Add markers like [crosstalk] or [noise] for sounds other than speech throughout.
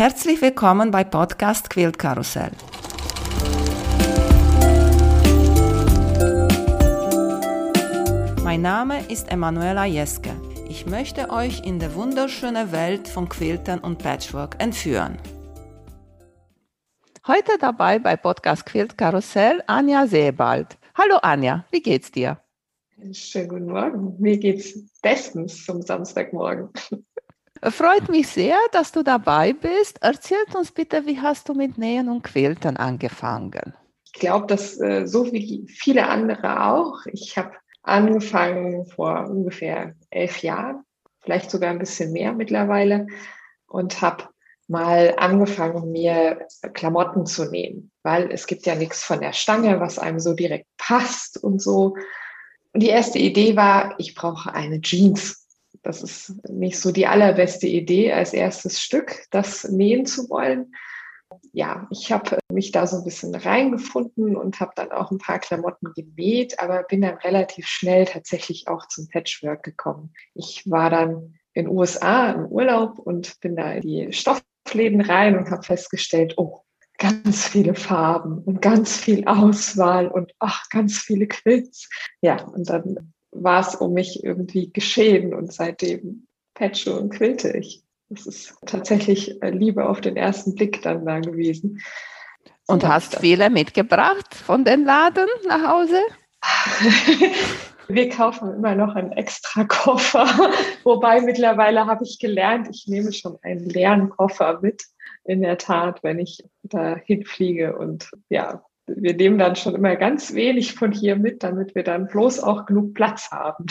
Herzlich willkommen bei Podcast Quilt Karussell. Mein Name ist Emanuela Jeske. Ich möchte euch in die wunderschöne Welt von Quiltern und Patchwork entführen. Heute dabei bei Podcast Quilt Karussell Anja Sebald. Hallo Anja, wie geht's dir? Schönen guten Morgen. Mir geht's bestens zum Samstagmorgen. Freut mich sehr, dass du dabei bist. Erzähl uns bitte, wie hast du mit Nähen und Quiltern angefangen? Ich glaube, dass äh, so wie viele andere auch. Ich habe angefangen vor ungefähr elf Jahren, vielleicht sogar ein bisschen mehr mittlerweile, und habe mal angefangen, mir Klamotten zu nähen, weil es gibt ja nichts von der Stange, was einem so direkt passt und so. Und die erste Idee war, ich brauche eine Jeans. Das ist nicht so die allerbeste Idee als erstes Stück, das nähen zu wollen. Ja, ich habe mich da so ein bisschen reingefunden und habe dann auch ein paar Klamotten genäht, aber bin dann relativ schnell tatsächlich auch zum Patchwork gekommen. Ich war dann in den USA im Urlaub und bin da in die Stoffläden rein und habe festgestellt, oh, ganz viele Farben und ganz viel Auswahl und ach, ganz viele Quilts. Ja, und dann war es um mich irgendwie geschehen und seitdem patche und quilte ich. Das ist tatsächlich äh, Liebe auf den ersten Blick dann da gewesen. Und hast viele mitgebracht von den Laden nach Hause? [laughs] Wir kaufen immer noch einen extra Koffer, [laughs] wobei mittlerweile habe ich gelernt, ich nehme schon einen leeren Koffer mit, in der Tat, wenn ich da hinfliege und ja, wir nehmen dann schon immer ganz wenig von hier mit, damit wir dann bloß auch genug Platz haben.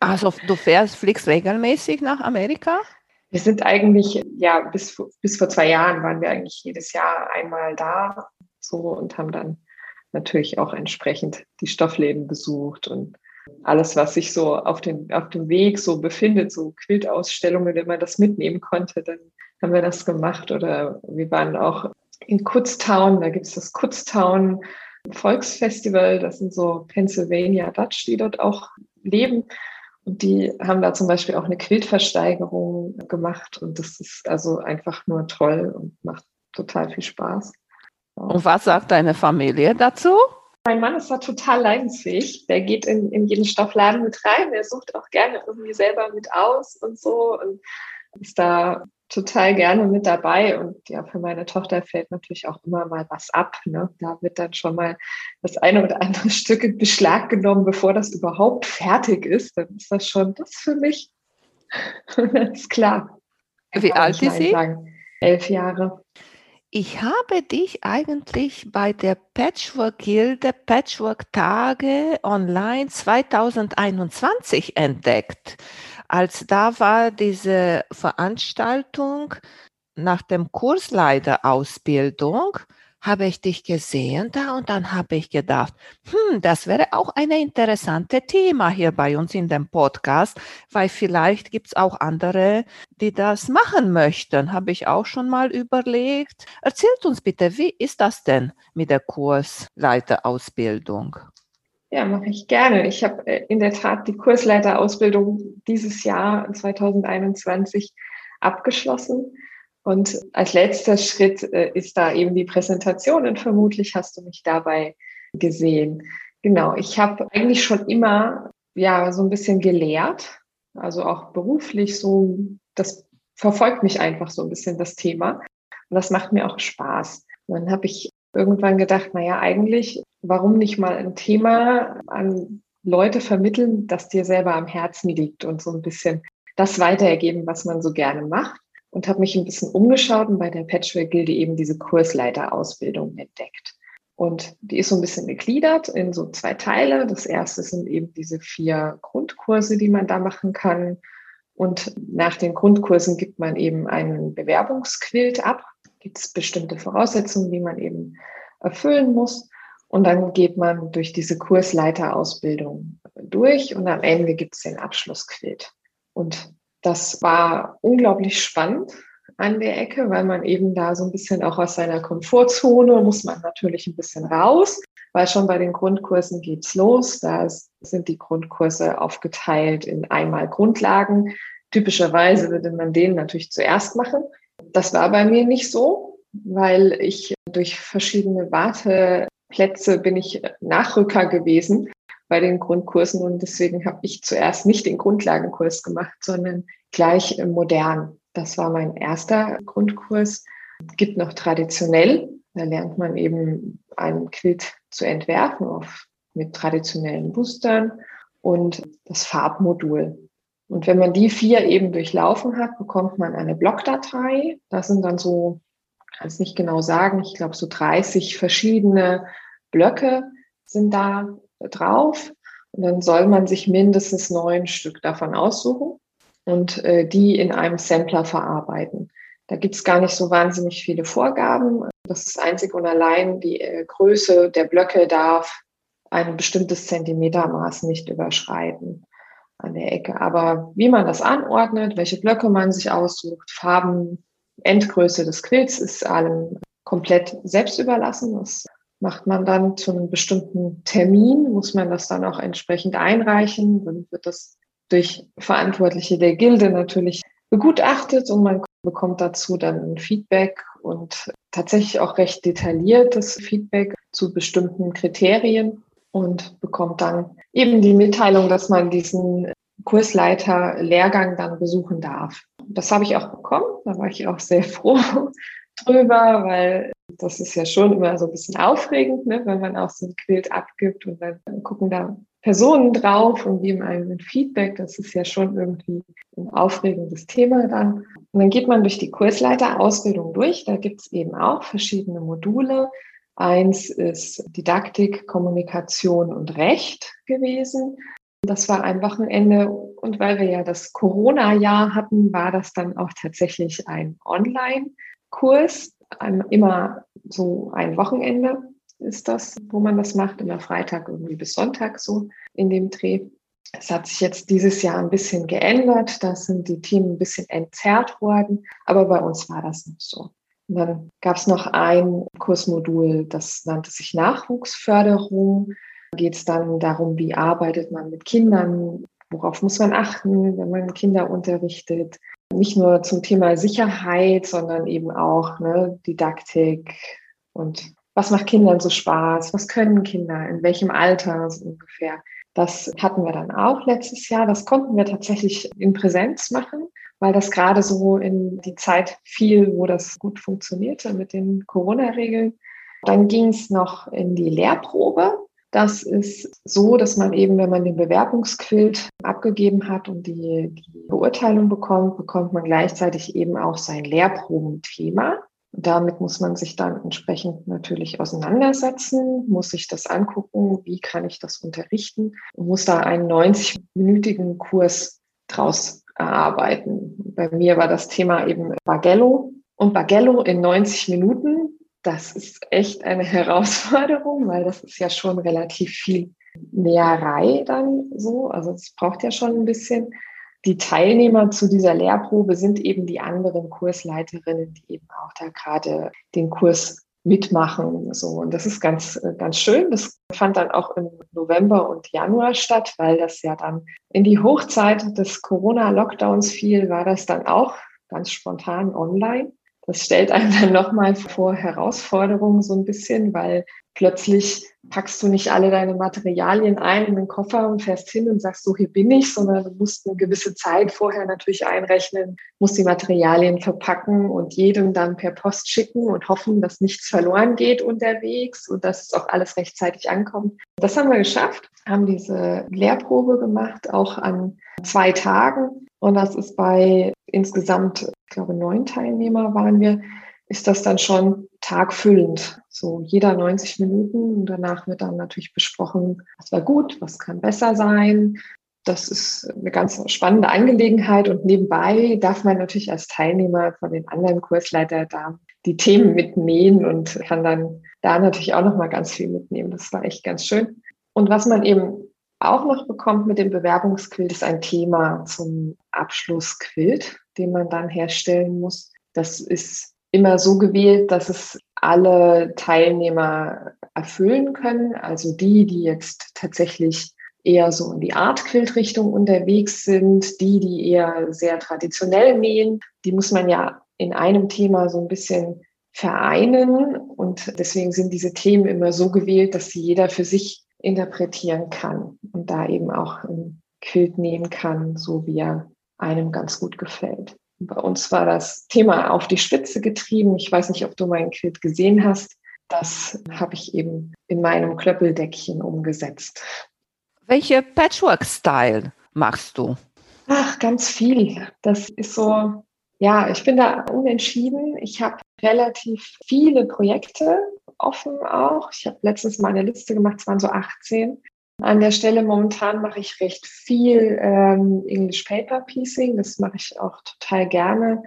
Also du fährst, fliegst regelmäßig nach Amerika? Wir sind eigentlich, ja, bis, bis vor zwei Jahren waren wir eigentlich jedes Jahr einmal da so und haben dann natürlich auch entsprechend die Stoffläden besucht und alles, was sich so auf, den, auf dem Weg so befindet, so Quiltausstellungen, wenn man das mitnehmen konnte, dann haben wir das gemacht. Oder wir waren auch in Kutztown, da gibt es das Kutztown Volksfestival, das sind so Pennsylvania Dutch, die dort auch leben. Und die haben da zum Beispiel auch eine Quiltversteigerung gemacht. Und das ist also einfach nur toll und macht total viel Spaß. Und was sagt deine Familie dazu? Mein Mann ist da total leidensfähig. Der geht in, in jeden Stoffladen mit rein. Der sucht auch gerne irgendwie selber mit aus und so. Und ist da total gerne mit dabei. Und ja, für meine Tochter fällt natürlich auch immer mal was ab. Ne? Da wird dann schon mal das eine oder andere [laughs] Stück in Beschlag genommen, bevor das überhaupt fertig ist. Dann ist das schon das für mich. [laughs] das ist klar. Wie alt ist sie? Sagen. Elf Jahre. Ich habe dich eigentlich bei der Patchwork Gilde Patchwork Tage online 2021 entdeckt als da war diese Veranstaltung nach dem Kursleiterausbildung, habe ich dich gesehen da und dann habe ich gedacht, hm, das wäre auch ein interessantes Thema hier bei uns in dem Podcast, weil vielleicht gibt es auch andere, die das machen möchten. Habe ich auch schon mal überlegt. Erzählt uns bitte, wie ist das denn mit der Kursleiterausbildung? Ja, mache ich gerne. Ich habe äh, in der Tat die Kursleiterausbildung dieses Jahr 2021 abgeschlossen. Und als letzter Schritt äh, ist da eben die Präsentation und vermutlich hast du mich dabei gesehen. Genau, ich habe eigentlich schon immer ja so ein bisschen gelehrt, also auch beruflich so, das verfolgt mich einfach so ein bisschen das Thema und das macht mir auch Spaß. Und dann habe ich irgendwann gedacht, naja, eigentlich, warum nicht mal ein Thema an Leute vermitteln, das dir selber am Herzen liegt und so ein bisschen das weitergeben, was man so gerne macht. Und habe mich ein bisschen umgeschaut und bei der Patchwork-Gilde eben diese Kursleiterausbildung entdeckt. Und die ist so ein bisschen gegliedert in so zwei Teile. Das erste sind eben diese vier Grundkurse, die man da machen kann. Und nach den Grundkursen gibt man eben einen Bewerbungsquilt ab gibt es bestimmte Voraussetzungen, die man eben erfüllen muss. Und dann geht man durch diese Kursleiterausbildung durch und am Ende gibt es den Abschlussquilt. Und das war unglaublich spannend an der Ecke, weil man eben da so ein bisschen auch aus seiner Komfortzone muss man natürlich ein bisschen raus, weil schon bei den Grundkursen geht's los. Da sind die Grundkurse aufgeteilt in einmal Grundlagen. Typischerweise würde man den natürlich zuerst machen Das war bei mir nicht so, weil ich durch verschiedene Warteplätze bin ich Nachrücker gewesen bei den Grundkursen und deswegen habe ich zuerst nicht den Grundlagenkurs gemacht, sondern gleich modern. Das war mein erster Grundkurs. Gibt noch traditionell, da lernt man eben einen Quilt zu entwerfen auf, mit traditionellen Boostern und das Farbmodul. Und wenn man die vier eben durchlaufen hat, bekommt man eine Blockdatei. Das sind dann so, kann es nicht genau sagen, ich glaube so 30 verschiedene Blöcke sind da drauf. Und dann soll man sich mindestens neun Stück davon aussuchen und äh, die in einem Sampler verarbeiten. Da gibt es gar nicht so wahnsinnig viele Vorgaben. Das ist einzig und allein die äh, Größe der Blöcke darf ein bestimmtes Zentimetermaß nicht überschreiten an der Ecke. Aber wie man das anordnet, welche Blöcke man sich aussucht, Farben, Endgröße des Quills ist allem komplett selbst überlassen. Das macht man dann zu einem bestimmten Termin, muss man das dann auch entsprechend einreichen. Dann wird das durch Verantwortliche der Gilde natürlich begutachtet und man bekommt dazu dann ein Feedback und tatsächlich auch recht detailliertes Feedback zu bestimmten Kriterien und bekommt dann eben die Mitteilung, dass man diesen Kursleiter-Lehrgang dann besuchen darf. Das habe ich auch bekommen. Da war ich auch sehr [laughs] froh drüber, weil das ist ja schon immer so ein bisschen aufregend, ne, wenn man auch so ein Quilt abgibt und dann gucken da Personen drauf und geben einem ein Feedback. Das ist ja schon irgendwie ein aufregendes Thema dann. Und dann geht man durch die Kursleiterausbildung durch. Da gibt es eben auch verschiedene Module. Eins ist Didaktik, Kommunikation und Recht gewesen. Das war ein Wochenende und weil wir ja das Corona-Jahr hatten, war das dann auch tatsächlich ein Online-Kurs. Immer so ein Wochenende ist das, wo man das macht, immer Freitag irgendwie bis Sonntag so in dem Dreh. Es hat sich jetzt dieses Jahr ein bisschen geändert. Da sind die Themen ein bisschen entzerrt worden, aber bei uns war das nicht so. Und dann gab es noch ein Kursmodul, das nannte sich Nachwuchsförderung. Da geht es dann darum, wie arbeitet man mit Kindern, worauf muss man achten, wenn man Kinder unterrichtet. Nicht nur zum Thema Sicherheit, sondern eben auch ne, Didaktik und was macht Kindern so Spaß, was können Kinder, in welchem Alter so ungefähr. Das hatten wir dann auch letztes Jahr. Das konnten wir tatsächlich in Präsenz machen weil das gerade so in die Zeit fiel, wo das gut funktionierte mit den Corona-Regeln. Dann ging es noch in die Lehrprobe. Das ist so, dass man eben, wenn man den Bewerbungsquilt abgegeben hat und die, die Beurteilung bekommt, bekommt man gleichzeitig eben auch sein Lehrprobenthema. Damit muss man sich dann entsprechend natürlich auseinandersetzen, muss sich das angucken, wie kann ich das unterrichten und muss da einen 90-minütigen Kurs draus erarbeiten. Bei mir war das Thema eben Bargello. Und Bargello in 90 Minuten, das ist echt eine Herausforderung, weil das ist ja schon relativ viel Näherei dann so. Also es braucht ja schon ein bisschen. Die Teilnehmer zu dieser Lehrprobe sind eben die anderen Kursleiterinnen, die eben auch da gerade den Kurs mitmachen. So. Und das ist ganz, ganz schön. Das fand dann auch im November und Januar statt, weil das ja dann in die Hochzeit des Corona-Lockdowns fiel, war das dann auch ganz spontan online. Das stellt einem dann nochmal vor Herausforderungen so ein bisschen, weil plötzlich packst du nicht alle deine Materialien ein in den Koffer und fährst hin und sagst, so hier bin ich, sondern du musst eine gewisse Zeit vorher natürlich einrechnen, musst die Materialien verpacken und jedem dann per Post schicken und hoffen, dass nichts verloren geht unterwegs und dass es auch alles rechtzeitig ankommt. Das haben wir geschafft, haben diese Lehrprobe gemacht, auch an zwei Tagen. Und das ist bei insgesamt, ich glaube, neun Teilnehmer waren wir, ist das dann schon tagfüllend. So jeder 90 Minuten und danach wird dann natürlich besprochen, was war gut, was kann besser sein. Das ist eine ganz spannende Angelegenheit und nebenbei darf man natürlich als Teilnehmer von den anderen Kursleiter da die Themen mitnehmen und kann dann da natürlich auch noch mal ganz viel mitnehmen. Das war echt ganz schön. Und was man eben auch noch bekommt mit dem Bewerbungsquilt ist ein Thema zum Abschlussquilt, den man dann herstellen muss. Das ist immer so gewählt, dass es alle Teilnehmer erfüllen können. Also die, die jetzt tatsächlich eher so in die Art-Quilt-Richtung unterwegs sind, die, die eher sehr traditionell nähen, die muss man ja in einem Thema so ein bisschen vereinen. Und deswegen sind diese Themen immer so gewählt, dass sie jeder für sich interpretieren kann und da eben auch ein Quilt nehmen kann, so wie er einem ganz gut gefällt. Bei uns war das Thema auf die Spitze getrieben. Ich weiß nicht, ob du meinen Quilt gesehen hast. Das habe ich eben in meinem Klöppeldeckchen umgesetzt. Welche Patchwork-Style machst du? Ach, ganz viel. Das ist so, ja, ich bin da unentschieden. Ich habe relativ viele Projekte offen auch. Ich habe letztens mal eine Liste gemacht, es waren so 18. An der Stelle momentan mache ich recht viel ähm, English Paper Piecing. Das mache ich auch total gerne.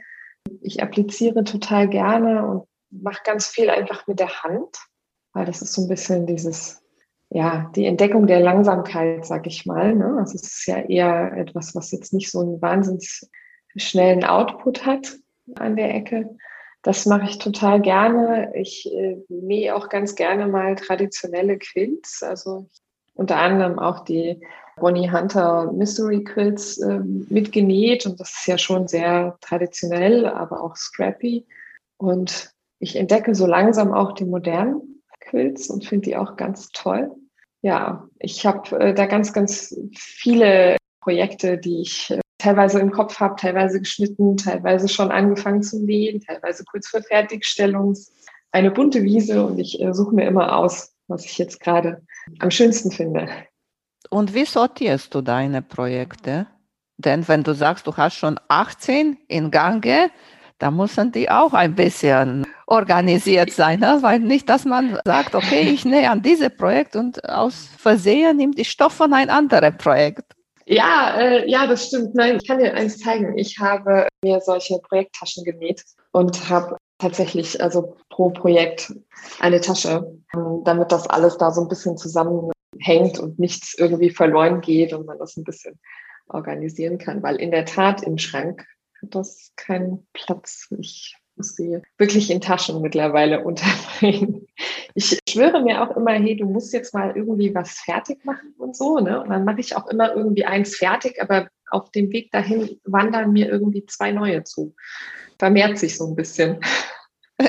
Ich appliziere total gerne und mache ganz viel einfach mit der Hand, weil das ist so ein bisschen dieses, ja, die Entdeckung der Langsamkeit, sag ich mal. Ne? Also es ist ja eher etwas, was jetzt nicht so einen wahnsinnig schnellen Output hat an der Ecke. Das mache ich total gerne. Ich äh, nähe auch ganz gerne mal traditionelle Quilts. Also unter anderem auch die Bonnie Hunter Mystery Quilts äh, mitgenäht. Und das ist ja schon sehr traditionell, aber auch scrappy. Und ich entdecke so langsam auch die modernen Quilts und finde die auch ganz toll. Ja, ich habe äh, da ganz, ganz viele Projekte, die ich äh, teilweise im Kopf habe, teilweise geschnitten, teilweise schon angefangen zu nähen, teilweise kurz vor Fertigstellung. Eine bunte Wiese und ich äh, suche mir immer aus, was ich jetzt gerade am schönsten finde. Und wie sortierst du deine Projekte? Denn wenn du sagst, du hast schon 18 in Gange, da müssen die auch ein bisschen organisiert sein, ne? weil nicht, dass man sagt, okay, ich nähe an dieses Projekt und aus Versehen nimmt die Stoff von ein anderes Projekt. Ja, äh, ja, das stimmt. Nein, ich kann dir eins zeigen. Ich habe mir solche Projekttaschen genäht und habe tatsächlich also pro Projekt eine Tasche, ähm, damit das alles da so ein bisschen zusammenhängt und nichts irgendwie verloren geht und man das ein bisschen organisieren kann. Weil in der Tat im Schrank hat das keinen Platz. Ich muss sie wirklich in Taschen mittlerweile unterbringen. Ich schwöre mir auch immer, hey, du musst jetzt mal irgendwie was fertig machen und so. Ne? Und dann mache ich auch immer irgendwie eins fertig, aber auf dem Weg dahin wandern mir irgendwie zwei neue zu. Vermehrt sich so ein bisschen. [laughs]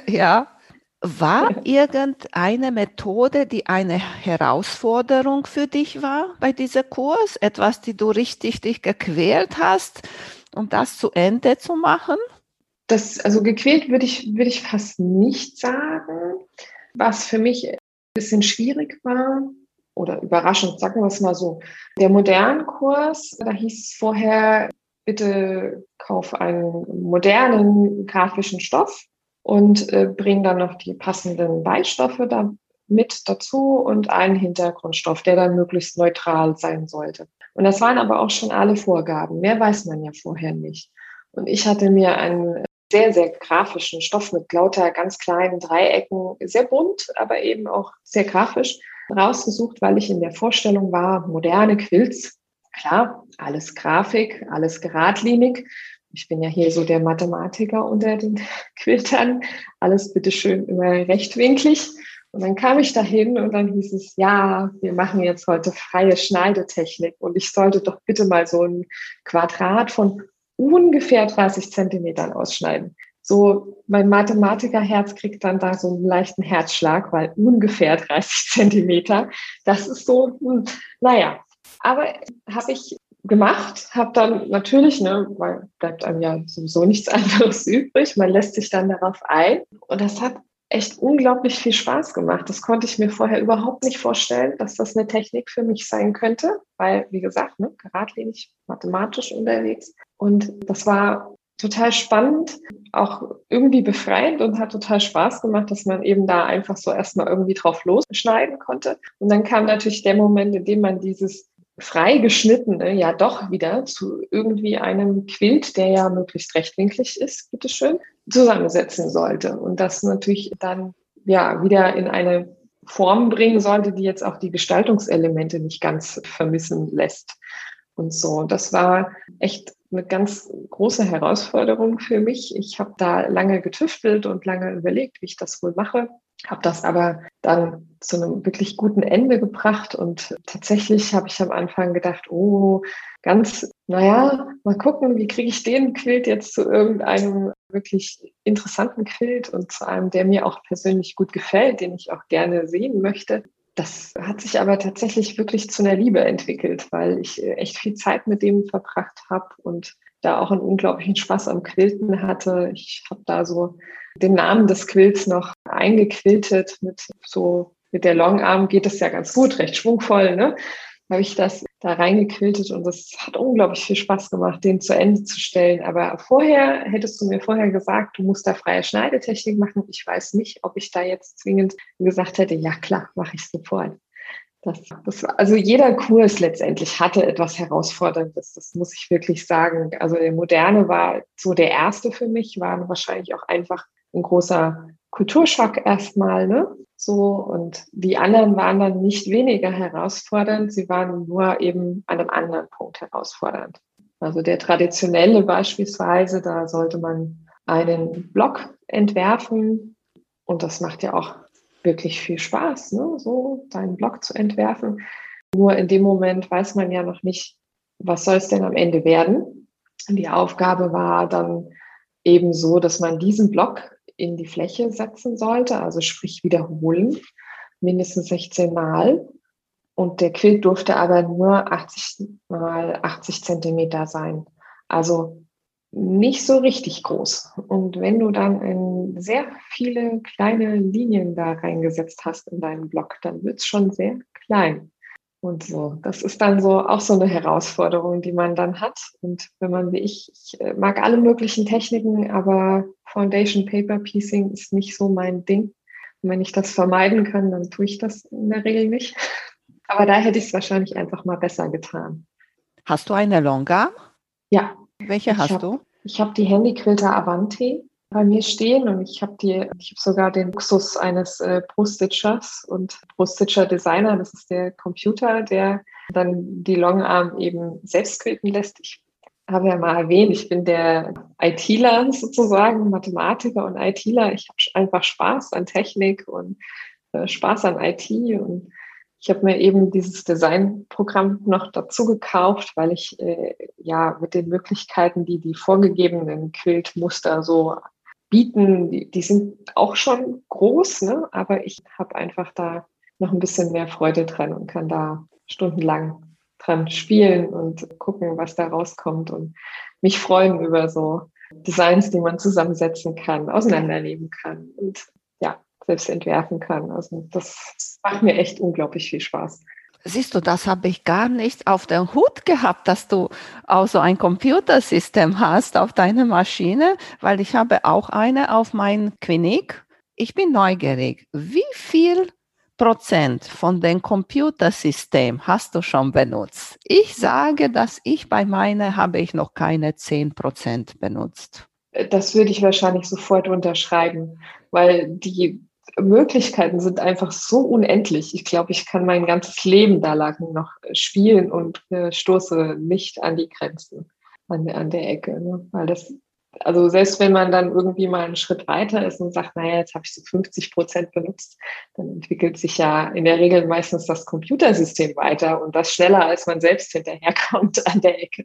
Ja. War irgendeine Methode, die eine Herausforderung für dich war bei diesem Kurs? Etwas, die du richtig dich gequält hast? um das zu Ende zu machen? Das, also gequält würde ich, würde ich fast nicht sagen. Was für mich ein bisschen schwierig war oder überraschend, sagen wir es mal so. Der modernen Kurs, da hieß es vorher, bitte kauf einen modernen grafischen Stoff und äh, bring dann noch die passenden Beistoffe da mit dazu und einen Hintergrundstoff, der dann möglichst neutral sein sollte. Und das waren aber auch schon alle Vorgaben. Mehr weiß man ja vorher nicht. Und ich hatte mir einen sehr, sehr grafischen Stoff mit lauter ganz kleinen Dreiecken, sehr bunt, aber eben auch sehr grafisch rausgesucht, weil ich in der Vorstellung war, moderne Quilts, klar, alles Grafik, alles geradlinig. Ich bin ja hier so der Mathematiker unter den [laughs] Quiltern, alles bitteschön immer rechtwinklig. Und dann kam ich dahin und dann hieß es, ja, wir machen jetzt heute freie Schneidetechnik und ich sollte doch bitte mal so ein Quadrat von ungefähr 30 Zentimetern ausschneiden. So, mein Mathematikerherz kriegt dann da so einen leichten Herzschlag, weil ungefähr 30 [laughs] Zentimeter, das ist so, hm, naja. Aber habe ich gemacht, habe dann natürlich, ne, weil bleibt einem ja sowieso nichts [laughs] anderes übrig, man lässt sich dann darauf ein und das hat echt unglaublich viel Spaß gemacht. Das konnte ich mir vorher überhaupt nicht vorstellen, dass das eine Technik für mich sein könnte, weil, wie gesagt, ne, geradlinig mathematisch unterwegs. Und das war total spannend, auch irgendwie befreiend und hat total Spaß gemacht, dass man eben da einfach so erstmal irgendwie drauf losschneiden konnte. Und dann kam natürlich der Moment, in dem man dieses freigeschnittene ja doch wieder zu irgendwie einem Quilt, der ja möglichst rechtwinklig ist, bitteschön, zusammensetzen sollte. Und das natürlich dann ja wieder in eine Form bringen sollte, die jetzt auch die Gestaltungselemente nicht ganz vermissen lässt. Und so, das war echt eine ganz große Herausforderung für mich. Ich habe da lange getüftelt und lange überlegt, wie ich das wohl mache. Habe das aber dann zu einem wirklich guten Ende gebracht und tatsächlich habe ich am Anfang gedacht, oh, ganz, naja, mal gucken, wie kriege ich den Quilt jetzt zu irgendeinem wirklich interessanten Quilt und zu einem, der mir auch persönlich gut gefällt, den ich auch gerne sehen möchte. Das hat sich aber tatsächlich wirklich zu einer Liebe entwickelt, weil ich äh, echt viel Zeit mit dem verbracht habe und da auch einen unglaublichen Spaß am Quilten hatte. Ich habe da so den Namen des Quilts noch eingequiltet mit so mit der Longarm geht es ja ganz gut, recht schwungvoll, ne? Habe ich das da reingequiltet und das hat unglaublich viel Spaß gemacht, den zu Ende zu stellen. Aber vorher hättest du mir vorher gesagt, du musst da freie Schneidetechnik machen. Ich weiß nicht, ob ich da jetzt zwingend gesagt hätte, ja klar, mache ich sofort. Das, das, also jeder Kurs letztendlich hatte etwas Herausforderndes, das muss ich wirklich sagen. Also der Moderne war so der erste für mich, war wahrscheinlich auch einfach ein großer Kulturschock erstmal, ne? So, und die anderen waren dann nicht weniger herausfordernd, sie waren nur eben an einem anderen Punkt herausfordernd. Also der traditionelle beispielsweise, da sollte man einen Block entwerfen und das macht ja auch wirklich viel Spaß, ne? so deinen Blog zu entwerfen. Nur in dem Moment weiß man ja noch nicht, was soll es denn am Ende werden. Die Aufgabe war dann eben so, dass man diesen Block in die Fläche setzen sollte, also sprich wiederholen, mindestens 16 Mal. Und der Quilt durfte aber nur 80 mal 80 Zentimeter sein. Also nicht so richtig groß. Und wenn du dann ein, sehr viele kleine Linien da reingesetzt hast in deinen Block, dann wird es schon sehr klein. Und so, das ist dann so auch so eine Herausforderung, die man dann hat. Und wenn man wie ich, ich äh, mag alle möglichen Techniken, aber Foundation Paper Piecing ist nicht so mein Ding. Und wenn ich das vermeiden kann, dann tue ich das in der Regel nicht. [laughs] Aber da hätte ich es wahrscheinlich einfach mal besser getan. Hast du eine Longarm? Ja, welche hast hab, du? Ich habe die Handyquilter Avanti bei mir stehen und ich habe die, ich habe sogar den Luxus eines äh, Pro-Stitchers und Pro-Stitcher Designer, das ist der Computer, der dann die Longarm eben selbst quilten lässt. Ich habe ja mal erwähnt, ich bin der ITler sozusagen, Mathematiker und ITler. Ich habe einfach Spaß an Technik und äh, Spaß an IT und ich habe mir eben dieses Designprogramm noch dazu gekauft, weil ich äh, ja mit den Möglichkeiten, die die vorgegebenen Quiltmuster so bieten, die, sind auch schon groß, ne? aber ich habe einfach da noch ein bisschen mehr Freude dran und kann da stundenlang dran spielen und gucken, was da rauskommt und mich freuen über so Designs, die man zusammensetzen kann, auseinandernehmen kann und selbst entwerfen kann. Also das macht mir echt unglaublich viel Spaß. Siehst du, das habe ich gar nicht auf den Hut gehabt, dass du auch so ein Computersystem hast auf deiner Maschine, weil ich habe auch eine auf mein Klinik. Ich bin neugierig. Wie viel Prozent von dem Computersystem hast du schon benutzt? Ich sage, dass ich bei meiner habe ich noch keine 10 Prozent benutzt. Das würde ich wahrscheinlich sofort unterschreiben, weil die Möglichkeiten sind einfach so unendlich. Ich glaube, ich kann mein ganzes Leben da lang noch spielen und äh, stoße nicht an die Grenzen an, an der Ecke. Ne? Weil das, also selbst wenn man dann irgendwie mal einen Schritt weiter ist und sagt, naja, jetzt habe ich so 50 Prozent benutzt, dann entwickelt sich ja in der Regel meistens das Computersystem weiter und das schneller, als man selbst hinterherkommt [laughs] an der Ecke.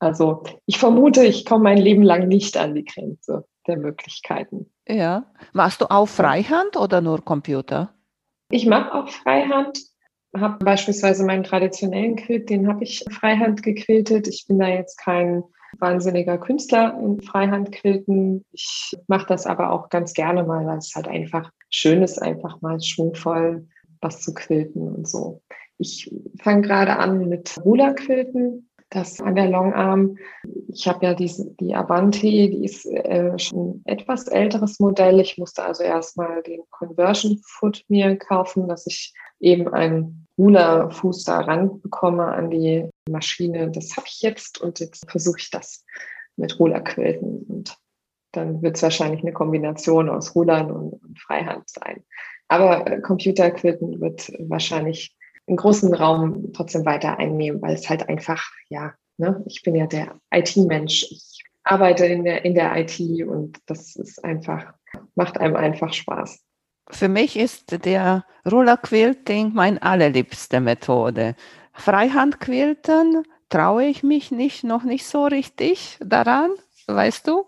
Also ich vermute, ich komme mein Leben lang nicht an die Grenze der Möglichkeiten. Ja. Machst du auch Freihand oder nur Computer? Ich mache auch Freihand. Habe beispielsweise meinen traditionellen Quilt, den habe ich Freihand gequiltet. Ich bin da jetzt kein wahnsinniger Künstler in Freihandquilten. Ich mache das aber auch ganz gerne mal, weil es halt einfach schön ist, einfach mal schwungvoll was zu quilten und so. Ich fange gerade an mit Rulerquilten das an der Longarm. Ich habe ja diese, die Avanti, die ist äh, schon etwas älteres Modell. Ich musste also erstmal den Conversion Foot mir kaufen, dass ich eben einen Rulerfuß da ranbekomme an die Maschine. Das habe ich jetzt und jetzt versuche ich das mit Rulerquilten und dann wird es wahrscheinlich eine Kombination aus Rulern und, und Freihand sein. Aber äh, Computerquilten wird wahrscheinlich einen großen Raum trotzdem weiter einnehmen, weil es halt einfach, ja, ne, ich bin ja der IT-Mensch. Ich arbeite in der, in der IT und das ist einfach, macht einem einfach Spaß. Für mich ist der Roller Quilting meine allerliebste Methode. Freihandquilten traue ich mich nicht, noch nicht so richtig daran, weißt du?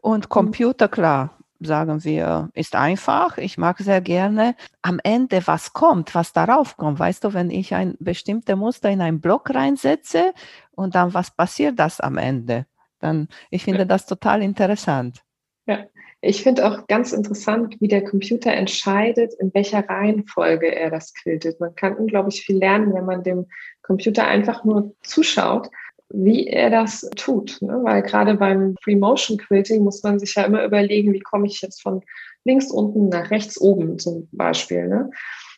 Und. Computer, klar, sagen wir, ist einfach. Ich mag sehr gerne am Ende, was kommt, was darauf kommt. Weißt du, wenn ich ein bestimmtes Muster in einen Block reinsetze und dann was passiert das am Ende? Dann, ich finde das total interessant. Ja, ich finde auch ganz interessant, wie der Computer entscheidet, in welcher Reihenfolge er das quiltet. Man kann unglaublich viel lernen, wenn man dem Computer einfach nur zuschaut, wie er das tut. Ne? Weil gerade beim Free Motion Quilting muss man sich ja immer überlegen, wie komme ich jetzt von links unten nach rechts oben zum Beispiel. Ne?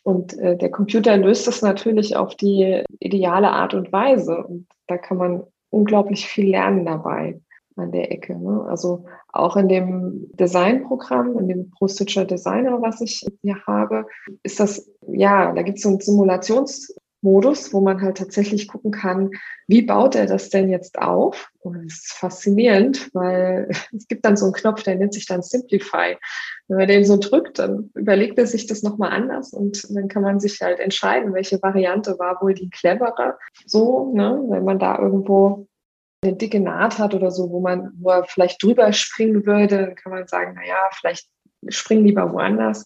Und äh, der Computer löst das natürlich auf die ideale Art und Weise. Und da kann man unglaublich viel lernen dabei an der Ecke. Ne? Also auch in dem Designprogramm, in dem ProStitcher Designer, was ich hier habe, ist das, ja, da gibt es so einen Simulationsmodus, wo man halt tatsächlich gucken kann, wie baut er das denn jetzt auf? Und das ist faszinierend, weil [laughs] es gibt dann so einen Knopf, der nennt sich dann Simplify. Wenn man den so drückt, dann überlegt er sich das nochmal anders und dann kann man sich halt entscheiden, welche Variante war wohl die clevere. So, ne, wenn man da irgendwo eine dicke Naht hat oder so, wo man, wo er vielleicht drüber springen würde, dann kann man sagen, na ja, vielleicht spring lieber woanders.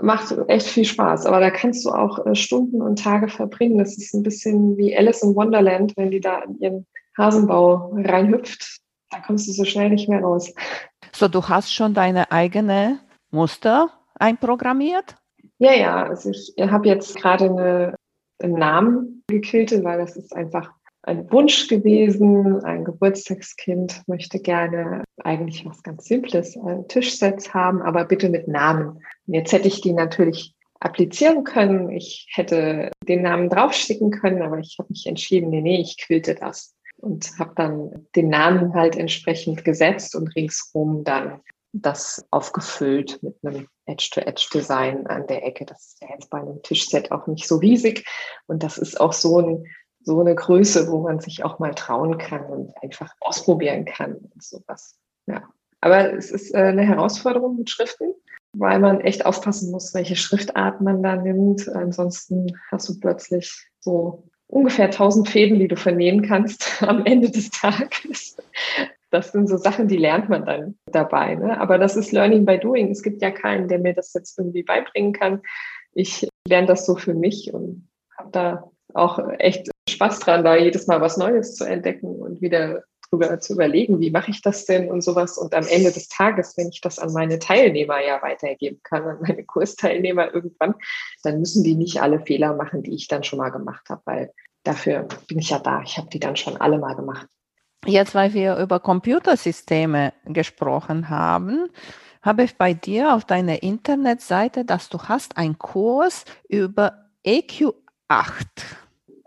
Macht echt viel Spaß, aber da kannst du auch äh, Stunden und Tage verbringen. Das ist ein bisschen wie Alice in Wonderland, wenn die da in ihren Hasenbau reinhüpft. Da kommst du so schnell nicht mehr raus. So, du hast schon deine eigene Muster einprogrammiert? Ja, ja. Also ich habe jetzt gerade eine, einen Namen gekiltet, weil das ist einfach ein Wunsch gewesen. Ein Geburtstagskind möchte gerne eigentlich was ganz Simples, ein Tischsets haben, aber bitte mit Namen. Jetzt hätte ich die natürlich applizieren können. Ich hätte den Namen draufschicken können, aber ich habe mich entschieden, nee, nee, ich quilte das und habe dann den Namen halt entsprechend gesetzt und ringsrum dann das aufgefüllt mit einem Edge-to-Edge-Design an der Ecke. Das ist ja jetzt bei einem Tischset auch nicht so riesig. Und das ist auch so ein so eine Größe, wo man sich auch mal trauen kann und einfach ausprobieren kann und sowas. Ja. Aber es ist äh, eine Herausforderung mit Schriften, weil man echt aufpassen muss, welche Schriftart man da nimmt. Ansonsten hast du plötzlich so ungefähr 1000 Fäden, die du vernähen kannst [laughs] am Ende des Tages. Das sind so Sachen, die lernt man dann dabei. Ne? Aber das ist Learning by Doing. Es gibt ja keinen, der mir das jetzt irgendwie beibringen kann. Ich lerne das so für mich und habe da auch echt Spaß dran, da jedes Mal was Neues zu entdecken und wieder drüber zu überlegen, wie mache ich das denn und sowas. Und am Ende des Tages, wenn ich das an meine Teilnehmer ja weitergeben kann, an meine [laughs] Kursteilnehmer irgendwann, dann müssen die nicht alle Fehler machen, die ich dann schon mal gemacht habe, weil dafür bin ich ja da. Ich habe die dann schon alle mal gemacht. Jetzt, weil wir über Computersysteme gesprochen haben, habe ich bei dir auf deiner Internetseite, dass du hast einen Kurs über EQ8.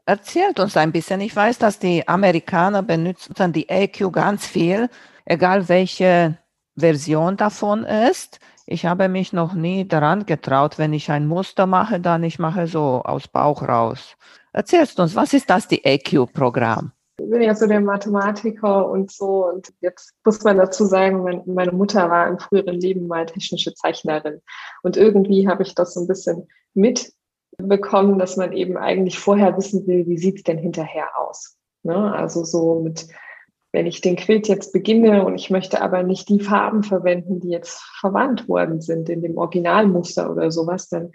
Erzählt uns ein bisschen. Ich weiß, dass die Amerikaner benutzen die EQ ganz viel, egal welche Version davon ist. Ich habe mich noch nie daran getraut, wenn ich ein Muster mache, dann ich mache so aus Bauch raus. Erzählst uns, was ist das, die EQ-Programm? Ich bin ja so der Mathematiker und so. Und jetzt muss man dazu sagen, meine Mutter war im früheren Leben mal technische Zeichnerin. Und irgendwie habe ich das so ein bisschen mit bekommen, dass man eben eigentlich vorher wissen will, wie sieht es denn hinterher aus. Ne? Also so mit, wenn ich den Quilt jetzt beginne und ich möchte aber nicht die Farben verwenden, die jetzt verwandt worden sind in dem Originalmuster oder sowas, dann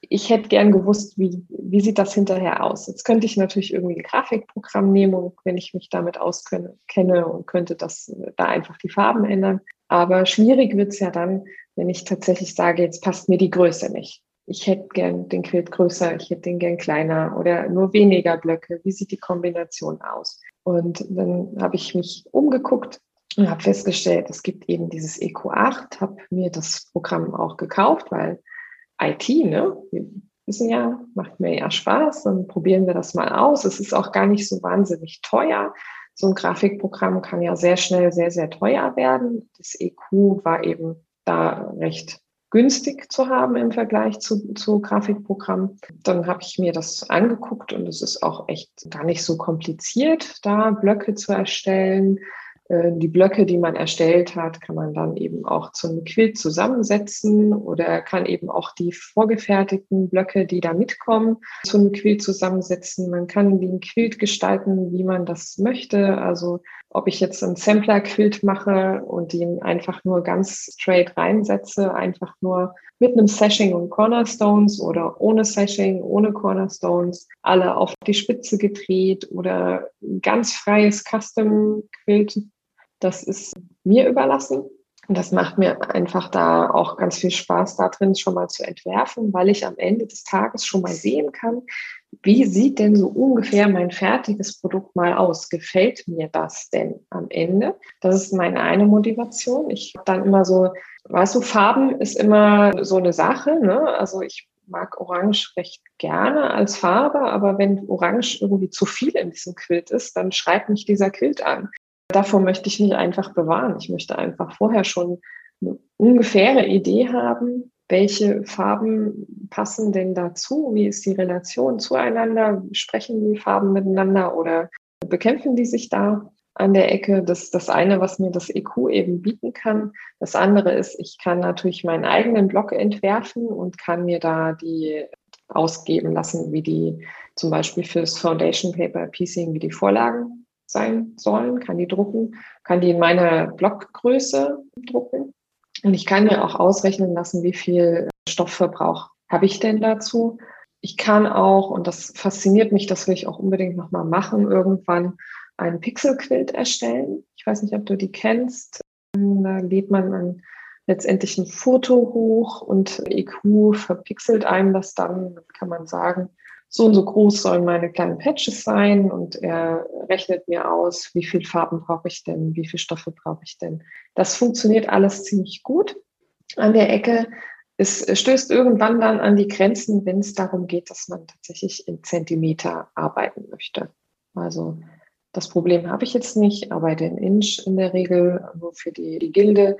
ich hätte gern gewusst, wie, wie sieht das hinterher aus. Jetzt könnte ich natürlich irgendwie ein Grafikprogramm nehmen, wenn ich mich damit auskenne und könnte das da einfach die Farben ändern. Aber schwierig wird es ja dann, wenn ich tatsächlich sage, jetzt passt mir die Größe nicht ich hätte gern den Quilt größer, ich hätte den gern kleiner oder nur weniger Blöcke. Wie sieht die Kombination aus? Und dann habe ich mich umgeguckt und habe festgestellt, es gibt eben dieses EQ8, habe mir das Programm auch gekauft, weil IT, ne? Wir wissen ja, macht mir ja Spaß, dann probieren wir das mal aus. Es ist auch gar nicht so wahnsinnig teuer. So ein Grafikprogramm kann ja sehr schnell sehr, sehr teuer werden. Das EQ war eben da recht günstig zu haben im Vergleich zu, zu Grafikprogrammen. Dann habe ich mir das angeguckt und es ist auch echt gar nicht so kompliziert, da Blöcke zu erstellen. Äh, die Blöcke, die man erstellt hat, kann man dann eben auch zu einem Quilt zusammensetzen oder kann eben auch die vorgefertigten Blöcke, die da mitkommen, zu einem Quilt zusammensetzen. Man kann den Quilt gestalten, wie man das möchte. Also ob ich jetzt einen Sampler-Quilt mache und ihn einfach nur ganz straight reinsetze, einfach nur mit einem Sashing und Cornerstones oder ohne Sashing, ohne Cornerstones, alle auf die Spitze gedreht oder ganz freies Custom-Quilt das ist mir überlassen. Und das macht mir einfach da auch ganz viel Spaß, da drin schon mal zu entwerfen, weil ich am Ende des Tages schon mal sehen kann, wie sieht denn so ungefähr mein fertiges Produkt mal aus? Gefällt mir das denn am Ende? Das ist meine eine Motivation. Ich habe dann immer so, weißt du, Farben ist immer so eine Sache. Ne? Also ich mag Orange recht gerne als Farbe, aber wenn Orange irgendwie zu viel in diesem Quilt ist, dann schreibt mich dieser Quilt an. Davor möchte ich mich einfach bewahren. Ich möchte einfach vorher schon eine ungefähre Idee haben, welche Farben passen denn dazu? Wie ist die Relation zueinander? Sprechen die Farben miteinander oder bekämpfen die sich da an der Ecke? Das ist das eine, was mir das EQ eben bieten kann. Das andere ist, ich kann natürlich meinen eigenen Block entwerfen und kann mir da die ausgeben lassen, wie die zum Beispiel fürs Foundation Paper Piecing, wie die Vorlagen sein sollen, kann die drucken, kann die in meiner Blockgröße drucken. Und ich kann mir auch ausrechnen lassen, wie viel Stoffverbrauch habe ich denn dazu. Ich kann auch, und das fasziniert mich, das will ich auch unbedingt nochmal machen, irgendwann einen Pixelquilt erstellen. Ich weiß nicht, ob du die kennst. Da lädt man ein, letztendlich ein Foto hoch und EQ verpixelt einem das dann, kann man sagen, so und so groß sollen meine kleinen Patches sein und er rechnet mir aus, wie viel Farben brauche ich denn, wie viele Stoffe brauche ich denn. Das funktioniert alles ziemlich gut an der Ecke. Es stößt irgendwann dann an die Grenzen, wenn es darum geht, dass man tatsächlich in Zentimeter arbeiten möchte. Also das Problem habe ich jetzt nicht, arbeite in Inch in der Regel nur für die, die Gilde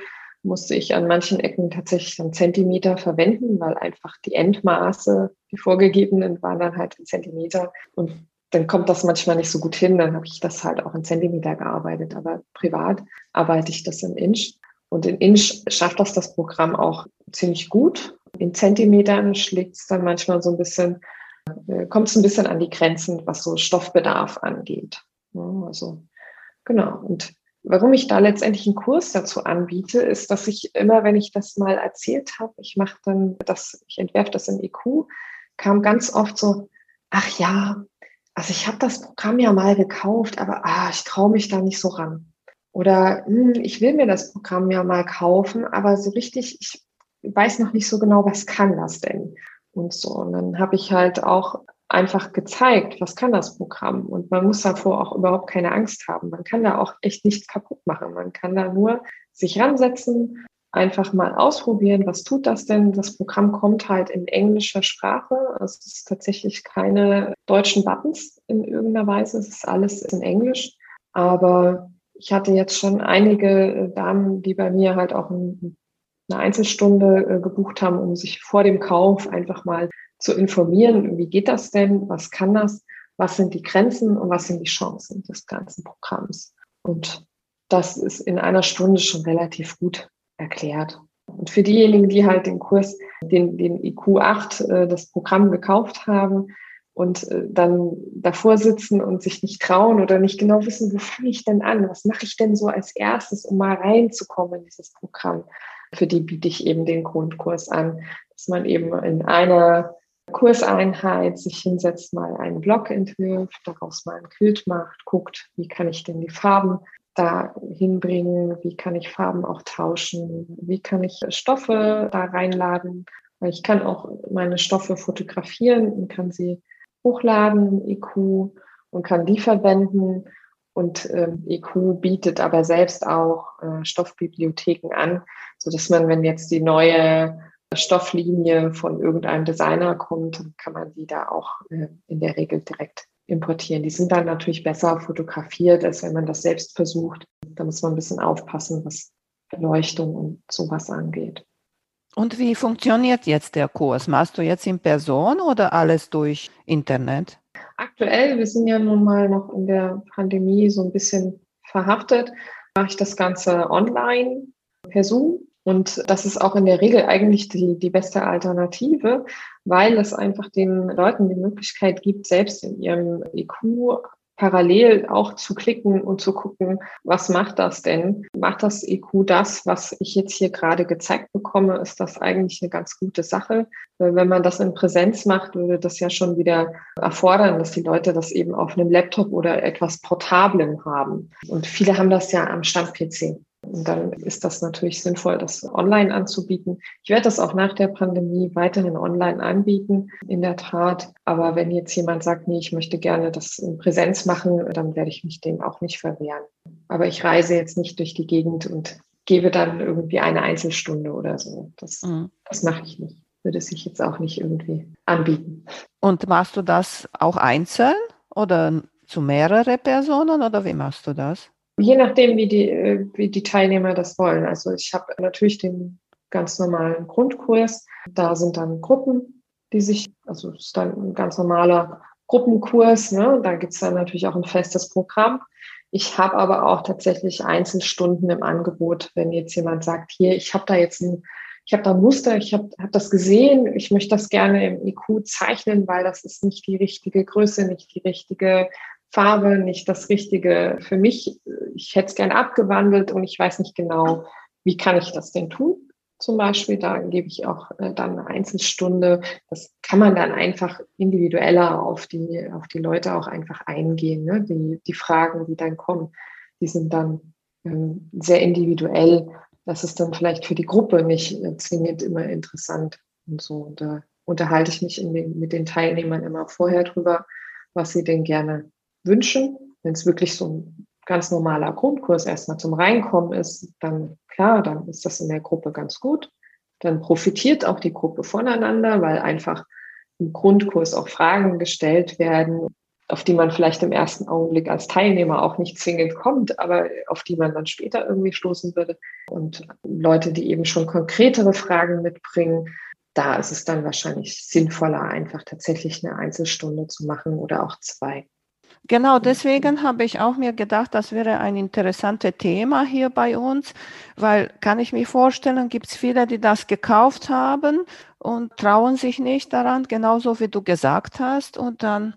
musste ich an manchen Ecken tatsächlich dann Zentimeter verwenden, weil einfach die Endmaße, die vorgegebenen, waren dann halt in Zentimeter. Und dann kommt das manchmal nicht so gut hin. Dann habe ich das halt auch in Zentimeter gearbeitet. Aber privat arbeite ich das in Inch. Und in Inch schafft das das Programm auch ziemlich gut. In Zentimetern schlägt es dann manchmal so ein bisschen, äh, kommt es ein bisschen an die Grenzen, was so Stoffbedarf angeht. also genau. Und Warum ich da letztendlich einen Kurs dazu anbiete, ist, dass ich immer, wenn ich das mal erzählt habe, ich mache dann das, ich entwerfe das im EQ, kam ganz oft so, ach ja, also ich habe das Programm ja mal gekauft, aber ah, ich traue mich da nicht so ran. Oder hm, ich will mir das Programm ja mal kaufen, aber so richtig, ich weiß noch nicht so genau, was kann das denn? Und so. Und dann habe ich halt auch einfach gezeigt, was kann das Programm. Und man muss davor auch überhaupt keine Angst haben. Man kann da auch echt nichts kaputt machen. Man kann da nur sich ransetzen, einfach mal ausprobieren, was tut das denn? Das Programm kommt halt in englischer Sprache. Es ist tatsächlich keine deutschen Buttons in irgendeiner Weise. Es ist alles in Englisch. Aber ich hatte jetzt schon einige Damen, die bei mir halt auch eine Einzelstunde äh, gebucht haben, um sich vor dem Kauf einfach mal zu informieren, wie geht das denn, was kann das, was sind die Grenzen und was sind die Chancen des ganzen Programms. Und das ist in einer Stunde schon relativ gut erklärt. Und für diejenigen, die halt den Kurs, den, den IQ8, äh, das Programm gekauft haben und äh, dann davor sitzen und sich nicht trauen oder nicht genau wissen, wo fange ich denn an? Was mache ich denn so als erstes, um mal reinzukommen in dieses Programm? Für die biete ich eben den Grundkurs an, dass man eben in einer Kurseinheit sich hinsetzt, mal einen Block entwirft, daraus mal ein Quilt macht, guckt, wie kann ich denn die Farben da hinbringen, wie kann ich Farben auch tauschen, wie kann ich Stoffe da reinladen. Ich kann auch meine Stoffe fotografieren und kann sie hochladen, EQ, und kann die verwenden. Und äh, EQ bietet aber selbst auch äh, Stoffbibliotheken an, so dass man, wenn jetzt die neue Stofflinie von irgendeinem Designer kommt, kann man die da auch äh, in der Regel direkt importieren. Die sind dann natürlich besser fotografiert, als wenn man das selbst versucht. Da muss man ein bisschen aufpassen, was Beleuchtung und sowas angeht. Und wie funktioniert jetzt der Kurs? Machst du jetzt in Person oder alles durch Internet? Aktuell, wir sind ja nun mal noch in der Pandemie so ein bisschen verhaftet, mache ich das Ganze online per Zoom. Und das ist auch in der Regel eigentlich die, die beste Alternative, weil es einfach den Leuten die Möglichkeit gibt, selbst in ihrem IQ parallel auch zu klicken und zu gucken, was macht das denn? Macht das IQ das, was ich jetzt hier gerade gezeigt bekomme? Ist das eigentlich eine ganz gute Sache? Wenn man das in Präsenz macht, würde das ja schon wieder erfordern, dass die Leute das eben auf einem Laptop oder etwas Portablem haben. Und viele haben das ja am Stand-PC. Und dann ist das natürlich sinnvoll, das online anzubieten. Ich werde das auch nach der Pandemie weiterhin online anbieten, in der Tat. Aber wenn jetzt jemand sagt, nee, ich möchte gerne das in Präsenz machen, dann werde ich mich dem auch nicht verwehren. Aber ich reise jetzt nicht durch die Gegend und gebe dann irgendwie eine Einzelstunde oder so. Das, mhm. das mache ich nicht. Würde sich jetzt auch nicht irgendwie anbieten. Und machst du das auch einzeln oder zu mehreren Personen oder wie machst du das? Je nachdem, wie die, äh, wie die Teilnehmer das wollen. Also ich habe natürlich den ganz normalen Grundkurs. Da sind dann Gruppen, die sich, also es ist dann ein ganz normaler Gruppenkurs. Ne? Da gibt es dann natürlich auch ein festes Programm. Ich habe aber auch tatsächlich Einzelstunden im Angebot, wenn jetzt jemand sagt, hier, ich habe da jetzt ein, ich habe da ein Muster, ich habe hab das gesehen, ich möchte das gerne im IQ zeichnen, weil das ist nicht die richtige Größe, nicht die richtige Farbe nicht das Richtige für mich. Ich hätte es gerne abgewandelt und ich weiß nicht genau, wie kann ich das denn tun? Zum Beispiel, da gebe ich auch äh, dann eine Einzelstunde. Das kann man dann einfach individueller auf die, auf die Leute auch einfach eingehen. Ne? Die, die Fragen, die dann kommen, die sind dann ähm, sehr individuell. Das ist dann vielleicht für die Gruppe nicht äh, zwingend immer interessant. Und so, da unterhalte ich mich den, mit den Teilnehmern immer vorher drüber, was sie denn gerne wünschen. Wenn es wirklich so ein ganz normaler Grundkurs erstmal zum Reinkommen ist, dann klar, dann ist das in der Gruppe ganz gut. Dann profitiert auch die Gruppe voneinander, weil einfach im Grundkurs auch Fragen gestellt werden, auf die man vielleicht im ersten Augenblick als Teilnehmer auch nicht zwingend kommt, aber auf die man dann später irgendwie stoßen würde. Und Leute, die eben schon konkretere Fragen mitbringen, da ist es dann wahrscheinlich sinnvoller, einfach tatsächlich eine Einzelstunde zu machen oder auch zwei. Genau deswegen habe ich auch mir gedacht, das wäre ein interessantes Thema hier bei uns, weil kann ich mir vorstellen, gibt es viele, die das gekauft haben und trauen sich nicht daran, genauso wie du gesagt hast. Und dann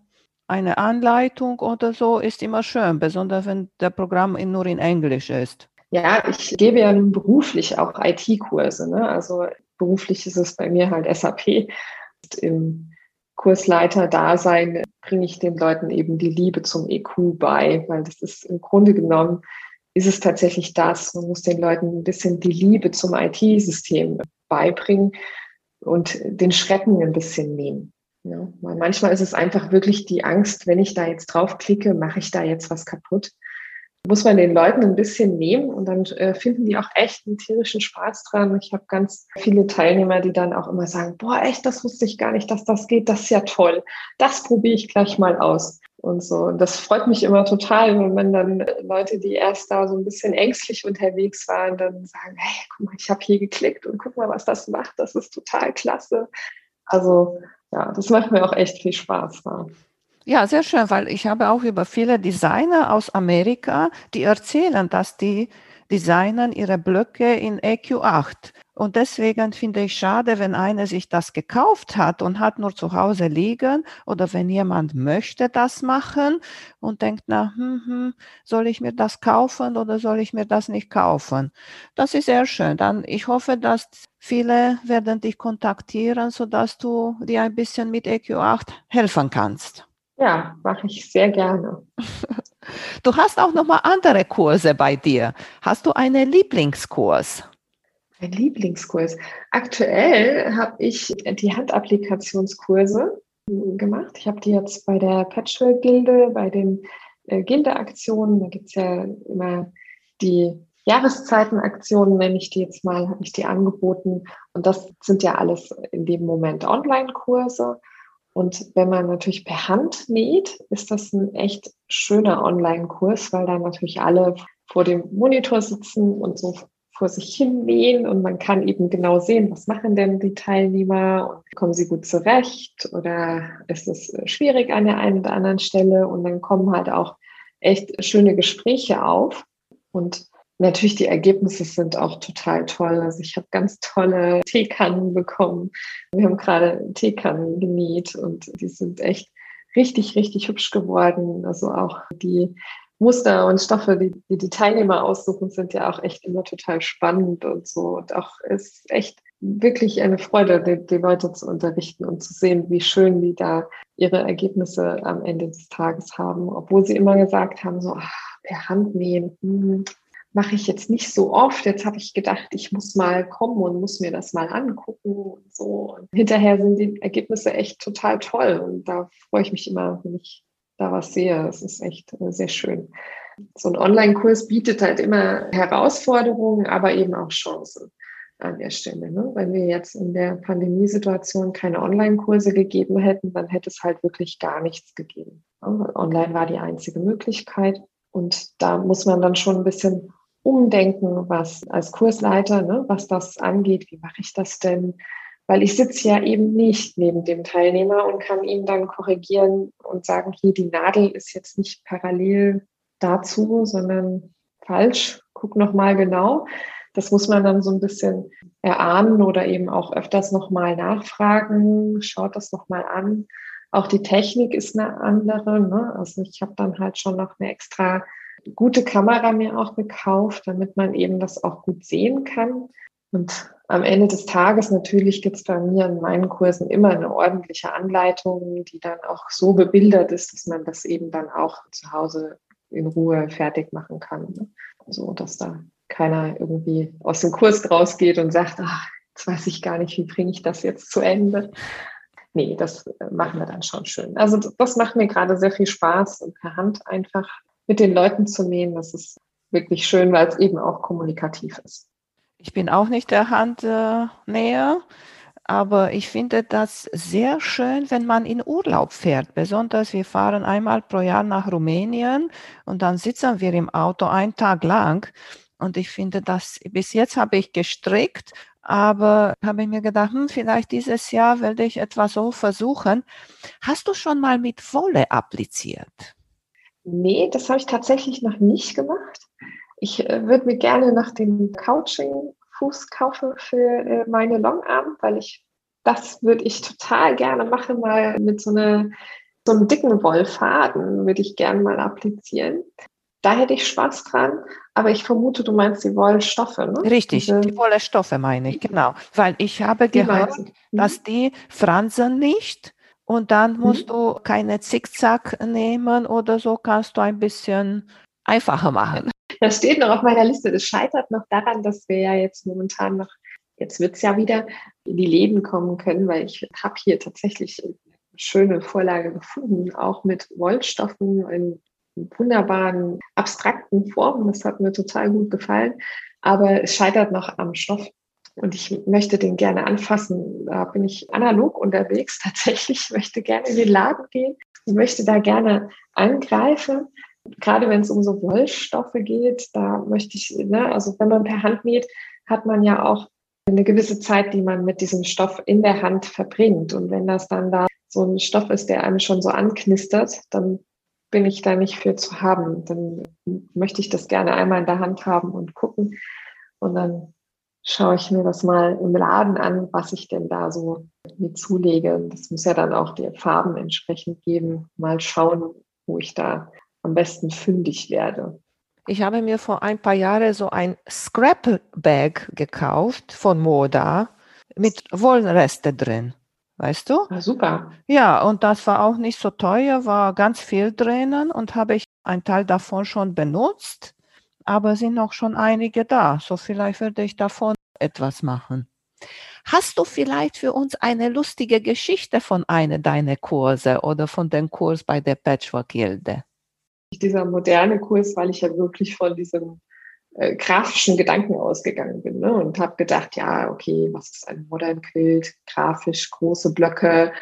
eine Anleitung oder so ist immer schön, besonders wenn der Programm nur in Englisch ist. Ja, ich gebe ja nun beruflich auch IT-Kurse. Ne? Also beruflich ist es bei mir halt SAP. Im Kursleiter-Dasein bringe ich den Leuten eben die Liebe zum EQ bei, weil das ist im Grunde genommen, ist es tatsächlich das. Man muss den Leuten ein bisschen die Liebe zum IT-System beibringen und den Schrecken ein bisschen nehmen. Ja, weil manchmal ist es einfach wirklich die Angst, wenn ich da jetzt draufklicke, mache ich da jetzt was kaputt muss man den Leuten ein bisschen nehmen und dann äh, finden die auch echt einen tierischen Spaß dran. Ich habe ganz viele Teilnehmer, die dann auch immer sagen, boah, echt, das wusste ich gar nicht, dass das geht, das ist ja toll. Das probiere ich gleich mal aus. Und so. Und das freut mich immer total, wenn man dann Leute, die erst da so ein bisschen ängstlich unterwegs waren, dann sagen, hey, guck mal, ich habe hier geklickt und guck mal, was das macht. Das ist total klasse. Also ja, das macht mir auch echt viel Spaß. Ja. Ja, sehr schön, weil ich habe auch über viele Designer aus Amerika, die erzählen, dass die designen ihre Blöcke in EQ8. Und deswegen finde ich schade, wenn einer sich das gekauft hat und hat nur zu Hause liegen oder wenn jemand möchte das machen und denkt, na, hm, hm, soll ich mir das kaufen oder soll ich mir das nicht kaufen? Das ist sehr schön. Dann, ich hoffe, dass viele werden dich kontaktieren, sodass du dir ein bisschen mit EQ8 helfen kannst. Ja, mache ich sehr gerne. Du hast auch noch mal andere Kurse bei dir. Hast du einen Lieblingskurs? Ein Lieblingskurs. Aktuell habe ich die Handapplikationskurse gemacht. Ich habe die jetzt bei der Patchwork-Gilde, bei den äh, Gilde-Aktionen, da gibt es ja immer die Jahreszeitenaktionen, nenne ich die jetzt mal, habe ich die angeboten. Und das sind ja alles in dem Moment Online-Kurse. Und wenn man natürlich per Hand näht, ist das ein echt schöner Online-Kurs, weil da natürlich alle vor dem Monitor sitzen und so vor sich hin nähen. Und man kann eben genau sehen, was machen denn die Teilnehmer und kommen sie gut zurecht oder ist es schwierig an der einen oder anderen Stelle. Und dann kommen halt auch echt schöne Gespräche auf. Und natürlich die Ergebnisse sind auch total toll. Also ich habe ganz tolle Teekannen bekommen. Wir haben gerade Teekannen genäht und die sind echt richtig, richtig hübsch geworden. Also auch die Muster und Stoffe, die, die die Teilnehmer aussuchen, sind ja auch echt immer total spannend und so. Und auch ist echt wirklich eine Freude, die, die Leute zu unterrichten und zu sehen, wie schön die da ihre Ergebnisse am Ende des Tages haben. Obwohl sie immer gesagt haben, so ach, per Hand nähen, hm, mache ich jetzt nicht so oft. Jetzt habe ich gedacht, ich muss mal kommen und muss mir das mal angucken und so. Und hinterher sind die Ergebnisse echt total toll und da freue ich mich immer, wenn ich da was sehe. Es ist echt äh, sehr schön. So ein Online-Kurs bietet halt immer Herausforderungen, aber eben auch Chancen an der Stelle. Ne? Wenn wir jetzt in der Pandemiesituation keine Online-Kurse gegeben hätten, dann hätte es halt wirklich gar nichts gegeben. Online war die einzige Möglichkeit. Und da muss man dann schon ein bisschen umdenken, was als Kursleiter, ne, was das angeht. Wie mache ich das denn? weil ich sitze ja eben nicht neben dem Teilnehmer und kann ihn dann korrigieren und sagen, hier die Nadel ist jetzt nicht parallel dazu, sondern falsch. Guck noch mal genau. Das muss man dann so ein bisschen erahnen oder eben auch öfters noch mal nachfragen. Schaut das noch mal an. Auch die Technik ist eine andere. Ne? Also ich habe dann halt schon noch eine extra gute Kamera mir auch gekauft, damit man eben das auch gut sehen kann. Und am Ende des Tages natürlich gibt es bei mir in meinen Kursen immer eine ordentliche Anleitung, die dann auch so bebildert ist, dass man das eben dann auch zu Hause in Ruhe fertig machen kann. Ne? So dass da keiner irgendwie aus dem Kurs rausgeht und sagt, ach, jetzt weiß ich gar nicht, wie bringe ich das jetzt zu Ende. Nee, das äh, machen wir dann schon schön. Also das macht mir gerade sehr viel Spaß und per Hand einfach mit den Leuten zu nähen. Das ist wirklich schön, weil es eben auch kommunikativ ist. Ich bin auch nicht der Handnäher, aber ich finde das sehr schön, wenn man in Urlaub fährt. Besonders wir fahren einmal pro Jahr nach Rumänien und dann sitzen wir im Auto einen Tag lang. Und ich finde das, bis jetzt habe ich gestrickt, aber habe ich mir gedacht, hm, vielleicht dieses Jahr werde ich etwas so versuchen. Hast du schon mal mit Wolle appliziert? Nee, das habe ich tatsächlich noch nicht gemacht. Ich äh, würde mir gerne nach dem Couching-Fuß kaufen für äh, meine Longarm, weil ich das würde ich total gerne machen, mal mit so, eine, so einem dicken Wollfaden würde ich gerne mal applizieren. Da hätte ich Spaß dran, aber ich vermute, du meinst die Wollstoffe, ne? Richtig, Diese, die Wollstoffe meine ich, genau. Weil ich habe gehört, mhm. dass die fransen nicht und dann musst mhm. du keine Zickzack nehmen oder so, kannst du ein bisschen einfacher machen. Das steht noch auf meiner Liste. Das scheitert noch daran, dass wir ja jetzt momentan noch, jetzt wird es ja wieder, in die Läden kommen können, weil ich habe hier tatsächlich eine schöne Vorlage gefunden, auch mit Wollstoffen in wunderbaren, abstrakten Formen. Das hat mir total gut gefallen. Aber es scheitert noch am Stoff. Und ich möchte den gerne anfassen. Da bin ich analog unterwegs [laughs] tatsächlich. Ich möchte gerne in den Laden gehen. Ich möchte da gerne angreifen gerade wenn es um so Wollstoffe geht, da möchte ich, ne, also wenn man per Hand näht, hat man ja auch eine gewisse Zeit, die man mit diesem Stoff in der Hand verbringt. Und wenn das dann da so ein Stoff ist, der einem schon so anknistert, dann bin ich da nicht für zu haben. Dann möchte ich das gerne einmal in der Hand haben und gucken. Und dann schaue ich mir das mal im Laden an, was ich denn da so mir zulege. Das muss ja dann auch die Farben entsprechend geben. Mal schauen, wo ich da am besten fündig werde. Ich habe mir vor ein paar Jahren so ein Scrap Bag gekauft von Moda mit Wollreste drin. Weißt du? Ah, super. Ja, und das war auch nicht so teuer, war ganz viel drinnen und habe ich einen Teil davon schon benutzt, aber sind noch schon einige da. So vielleicht würde ich davon etwas machen. Hast du vielleicht für uns eine lustige Geschichte von einer deiner Kurse oder von dem Kurs bei der Patchwork Gilde? dieser moderne Kurs, weil ich ja wirklich von diesem äh, grafischen Gedanken ausgegangen bin ne? und habe gedacht, ja, okay, was ist ein Modern Quilt? Grafisch, große Blöcke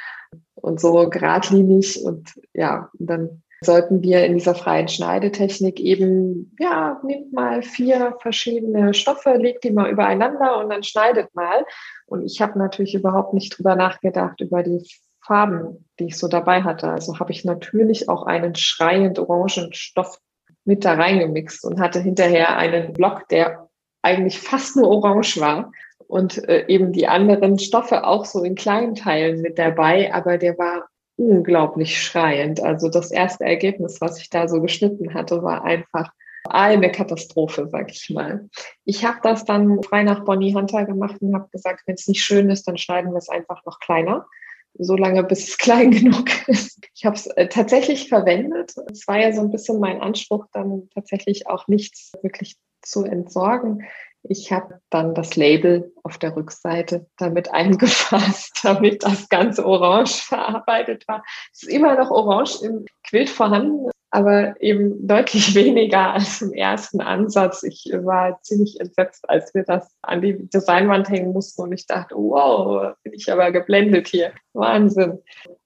und so geradlinig und ja, und dann sollten wir in dieser freien Schneidetechnik eben, ja, nehmt mal vier verschiedene Stoffe, legt die mal übereinander und dann schneidet mal. Und ich habe natürlich überhaupt nicht drüber nachgedacht, über die Farben, die ich so dabei hatte. Also habe ich natürlich auch einen schreiend orangen Stoff mit da reingemixt und hatte hinterher einen Block, der eigentlich fast nur orange war und äh, eben die anderen Stoffe auch so in kleinen Teilen mit dabei, aber der war unglaublich schreiend. Also das erste Ergebnis, was ich da so geschnitten hatte, war einfach eine Katastrophe, sag ich mal. Ich habe das dann frei nach Bonnie Hunter gemacht und habe gesagt, wenn es nicht schön ist, dann schneiden wir es einfach noch kleiner, so lange bis es [laughs] klein genug ist. Ich habe es äh, tatsächlich verwendet. Es war ja so ein bisschen mein Anspruch, dann tatsächlich auch nichts wirklich zu entsorgen. Ich habe dann das Label auf der Rückseite damit [laughs] eingefasst, damit das Ganze orange verarbeitet war. Es ist immer noch orange im Quilt vorhanden, aber eben deutlich [laughs] weniger als im ersten Ansatz. Ich war ziemlich entsetzt, als wir das an die Designwand hängen mussten und ich dachte, wow, bin ich aber geblendet hier. Wahnsinn.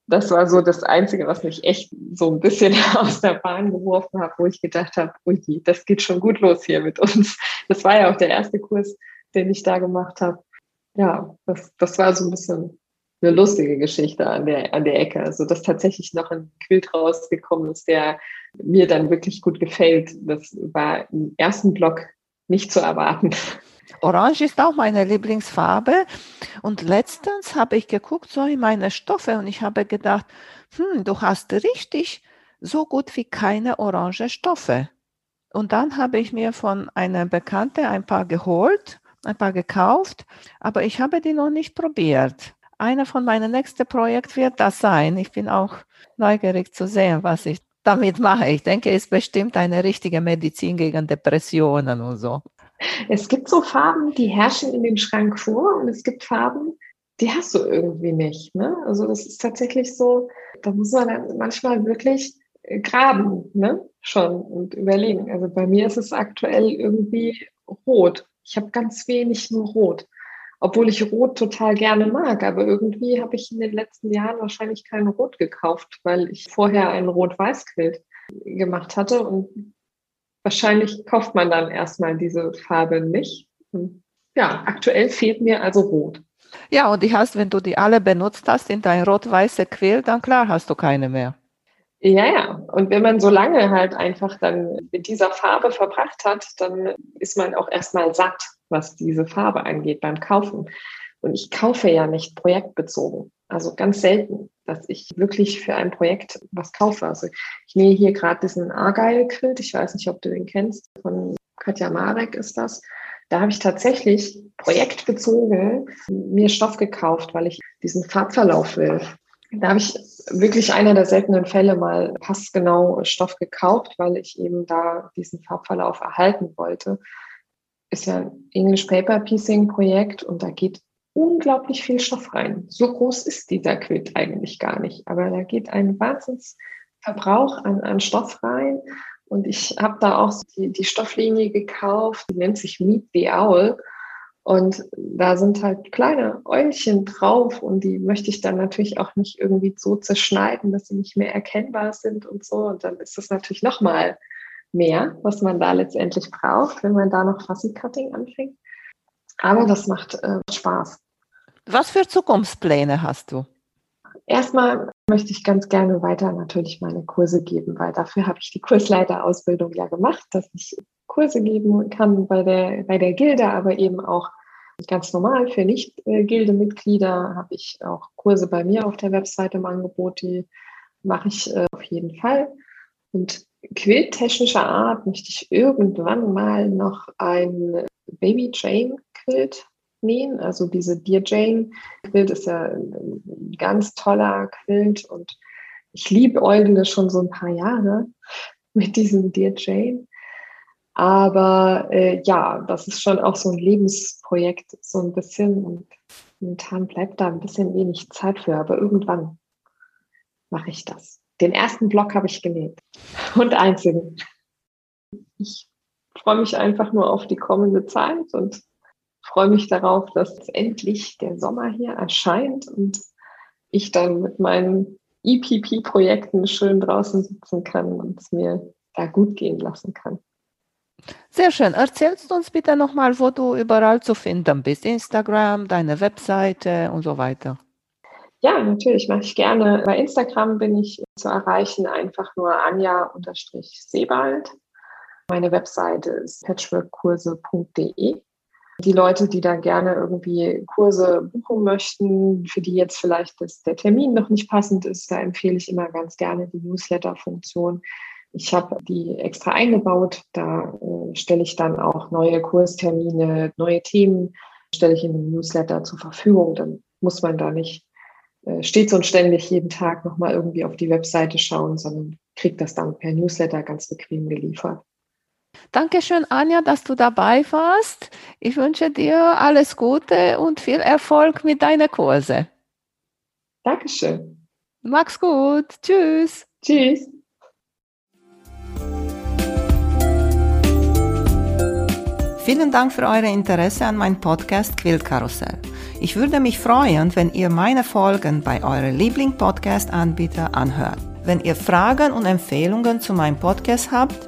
Das war so das Einzige, was mich echt so ein bisschen [laughs] aus der Bahn geworfen hat, wo ich gedacht habe, ui, das geht schon gut los hier mit uns. Das war ja auch der erste Kurs, den ich da gemacht habe. Ja, das, das war so ein bisschen eine lustige Geschichte an der, an der Ecke. Also, dass tatsächlich noch ein Quilt rausgekommen ist, der mir dann wirklich gut gefällt. Das war im ersten Block nicht zu erwarten. Orange ist auch meine Lieblingsfarbe. Und letztens habe ich geguckt, so in meine Stoffe, und ich habe gedacht, hm, du hast richtig so gut wie keine orange Stoffe. Und dann habe ich mir von einer Bekannte ein paar geholt, ein paar gekauft, aber ich habe die noch nicht probiert. Einer von meinen nächsten Projekten wird das sein. Ich bin auch neugierig zu sehen, was ich damit mache. Ich denke, es ist bestimmt eine richtige Medizin gegen Depressionen und so. Es gibt so Farben, die herrschen in den Schrank vor und es gibt Farben, die hast du irgendwie nicht. Ne? Also das ist tatsächlich so, da muss man dann manchmal wirklich graben, ne? Schon und überlegen. Also bei mir ist es aktuell irgendwie rot. Ich habe ganz wenig nur rot obwohl ich Rot total gerne mag. Aber irgendwie habe ich in den letzten Jahren wahrscheinlich kein Rot gekauft, weil ich vorher ein Rot-Weiß-Quilt gemacht hatte. Und wahrscheinlich kauft man dann erstmal diese Farbe nicht. Und ja, aktuell fehlt mir also Rot. Ja, und die hast, wenn du die alle benutzt hast in dein rot-weiße Quilt, dann klar hast du keine mehr. Ja, ja. Und wenn man so lange halt einfach dann mit dieser Farbe verbracht hat, dann ist man auch erstmal satt, was diese Farbe angeht beim Kaufen. Und ich kaufe ja nicht projektbezogen. Also ganz selten, dass ich wirklich für ein Projekt was kaufe. Also ich nähe hier gerade diesen Argyle-Quilt. Ich weiß nicht, ob du den kennst. Von Katja Marek ist das. Da habe ich tatsächlich projektbezogen mir Stoff gekauft, weil ich diesen Farbverlauf will. Da habe ich wirklich einer der seltenen Fälle mal passgenau Stoff gekauft, weil ich eben da diesen Farbverlauf erhalten wollte. Ist ja ein English Paper Piecing Projekt und da geht unglaublich viel Stoff rein. So groß ist dieser Quilt eigentlich gar nicht, aber da geht ein Wahnsinnsverbrauch an, an Stoff rein. Und ich habe da auch die, die Stofflinie gekauft, die nennt sich Meet the Owl. Und da sind halt kleine Eulchen drauf und die möchte ich dann natürlich auch nicht irgendwie so zerschneiden, dass sie nicht mehr erkennbar sind und so. Und dann ist das natürlich nochmal mehr, was man da letztendlich braucht, wenn man da noch Fuzzy Cutting anfängt. Aber das macht äh, Spaß. Was für Zukunftspläne hast du? Erstmal möchte ich ganz gerne weiter natürlich meine Kurse geben, weil dafür habe ich die Kursleiterausbildung ja gemacht, dass ich Kurse geben kann bei der, bei der Gilde, aber eben auch ganz normal für Nicht-Gilde-Mitglieder habe ich auch Kurse bei mir auf der Webseite im Angebot, die mache ich äh, auf jeden Fall. Und quilttechnischer Art möchte ich irgendwann mal noch ein Baby Jane Quilt nähen. Also diese Dear Jane Quilt ist ja ein ganz toller Quilt und ich liebe Eugle schon so ein paar Jahre [laughs] mit diesem Dear Jane. Aber äh, ja, das ist schon auch so ein Lebensprojekt, so ein bisschen. Und momentan bleibt da ein bisschen wenig Zeit für, aber irgendwann mache ich das. Den ersten Block habe ich genäht [laughs] und einzigen. Ich freue mich einfach nur auf die kommende Zeit und freue mich darauf, dass endlich der Sommer hier erscheint und ich dann mit meinen EPP-Projekten schön draußen sitzen kann und es mir da gut gehen lassen kann. Sehr schön. Erzählst du uns bitte nochmal, wo du überall zu finden bist. Instagram, deine Webseite und so weiter. Ja, natürlich, mache ich gerne. Bei Instagram bin ich zu erreichen, einfach nur Anja-Sebald. Meine Webseite ist patchworkkurse.de. Die Leute, die da gerne irgendwie Kurse buchen möchten, für die jetzt vielleicht das, der Termin noch nicht passend ist, da empfehle ich immer ganz gerne die Newsletter-Funktion. Ich habe die extra eingebaut. Da äh, stelle ich dann auch neue Kurstermine, neue Themen, stelle ich in dem Newsletter zur Verfügung. Dann muss man da nicht äh, stets und ständig jeden Tag nochmal irgendwie auf die Webseite schauen, sondern kriegt das dann per Newsletter ganz bequem geliefert. Dankeschön, Anja, dass du dabei warst. Ich wünsche dir alles Gute und viel Erfolg mit deinen Kurse. Dankeschön. Mach's gut. Tschüss. Tschüss. Vielen Dank für euer Interesse an meinem Podcast Quillkarussell. Ich würde mich freuen, wenn ihr meine Folgen bei eurem Liebling-Podcast-Anbieter anhört. Wenn ihr Fragen und Empfehlungen zu meinem Podcast habt,